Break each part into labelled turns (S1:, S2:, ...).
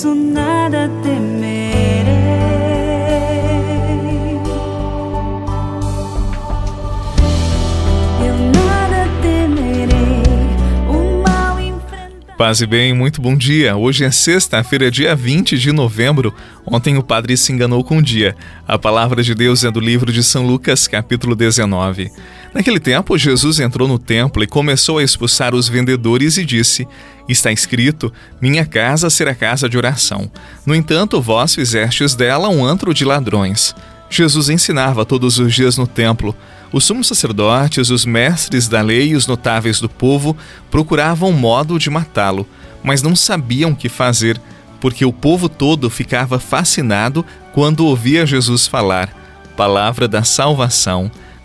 S1: isso nada temerei. Eu nada temerei, o mal enfrentar.
S2: Paz e bem, muito bom dia. Hoje é sexta-feira, dia 20 de novembro. Ontem o padre se enganou com o dia. A palavra de Deus é do livro de São Lucas, capítulo 19. Naquele tempo, Jesus entrou no templo e começou a expulsar os vendedores e disse: Está escrito: Minha casa será casa de oração. No entanto, vós fizestes dela um antro de ladrões. Jesus ensinava todos os dias no templo. Os sumos sacerdotes, os mestres da lei e os notáveis do povo procuravam modo de matá-lo, mas não sabiam o que fazer, porque o povo todo ficava fascinado quando ouvia Jesus falar. Palavra da salvação.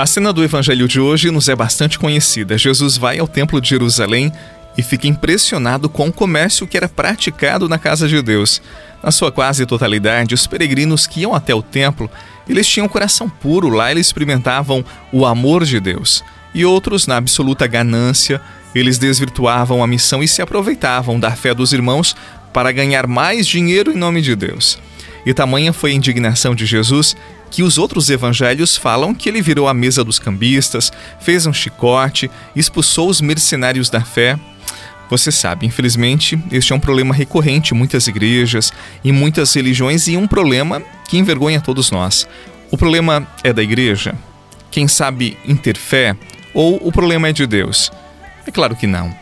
S2: A cena do evangelho de hoje nos é bastante conhecida. Jesus vai ao templo de Jerusalém e fica impressionado com o comércio que era praticado na casa de Deus. Na sua quase totalidade, os peregrinos que iam até o templo, eles tinham um coração puro, lá eles experimentavam o amor de Deus. E outros, na absoluta ganância, eles desvirtuavam a missão e se aproveitavam da fé dos irmãos para ganhar mais dinheiro em nome de Deus. E tamanha foi a indignação de Jesus que os outros evangelhos falam que ele virou a mesa dos cambistas, fez um chicote, expulsou os mercenários da fé. Você sabe, infelizmente, este é um problema recorrente em muitas igrejas, em muitas religiões e um problema que envergonha todos nós. O problema é da igreja? Quem sabe interfé? Ou o problema é de Deus? É claro que não.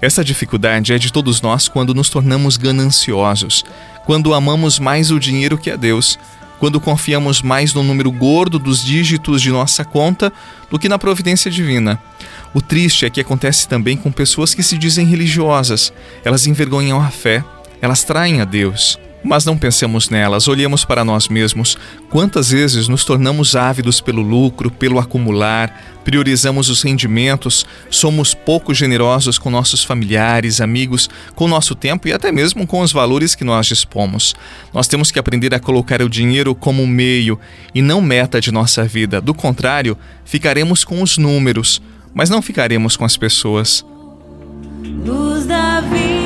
S2: Essa dificuldade é de todos nós quando nos tornamos gananciosos, quando amamos mais o dinheiro que a Deus, quando confiamos mais no número gordo dos dígitos de nossa conta do que na providência divina. O triste é que acontece também com pessoas que se dizem religiosas. Elas envergonham a fé, elas traem a Deus. Mas não pensemos nelas, olhemos para nós mesmos. Quantas vezes nos tornamos ávidos pelo lucro, pelo acumular, priorizamos os rendimentos, somos pouco generosos com nossos familiares, amigos, com nosso tempo e até mesmo com os valores que nós dispomos. Nós temos que aprender a colocar o dinheiro como um meio e não meta de nossa vida. Do contrário, ficaremos com os números, mas não ficaremos com as pessoas.
S1: luz da vida.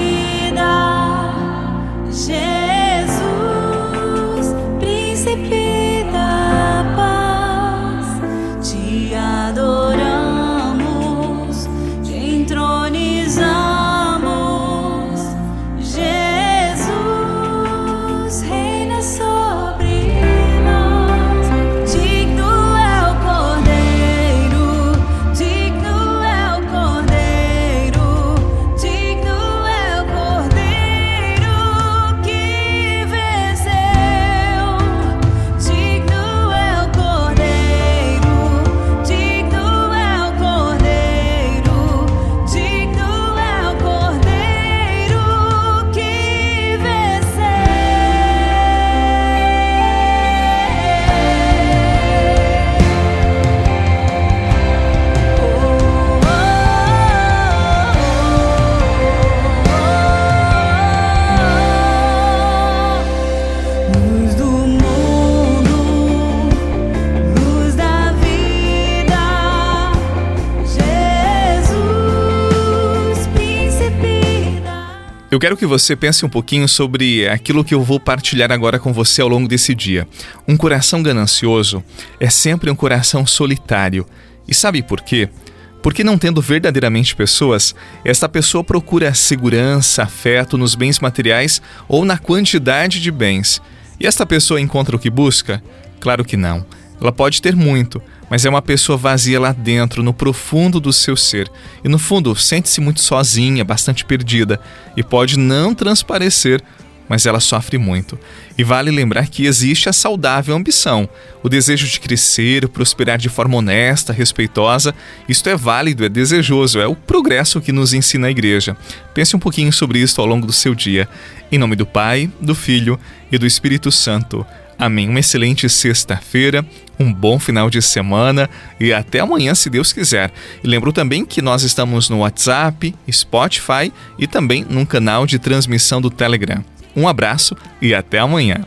S2: Eu quero que você pense um pouquinho sobre aquilo que eu vou partilhar agora com você ao longo desse dia. Um coração ganancioso é sempre um coração solitário. E sabe por quê? Porque não tendo verdadeiramente pessoas, esta pessoa procura segurança, afeto nos bens materiais ou na quantidade de bens. E esta pessoa encontra o que busca? Claro que não. Ela pode ter muito, mas é uma pessoa vazia lá dentro, no profundo do seu ser. E no fundo, sente-se muito sozinha, bastante perdida e pode não transparecer, mas ela sofre muito. E vale lembrar que existe a saudável ambição, o desejo de crescer, prosperar de forma honesta, respeitosa. Isto é válido, é desejoso, é o progresso que nos ensina a igreja. Pense um pouquinho sobre isso ao longo do seu dia. Em nome do Pai, do Filho e do Espírito Santo. Amém. Uma excelente sexta-feira, um bom final de semana e até amanhã, se Deus quiser. E lembro também que nós estamos no WhatsApp, Spotify e também num canal de transmissão do Telegram. Um abraço e até amanhã.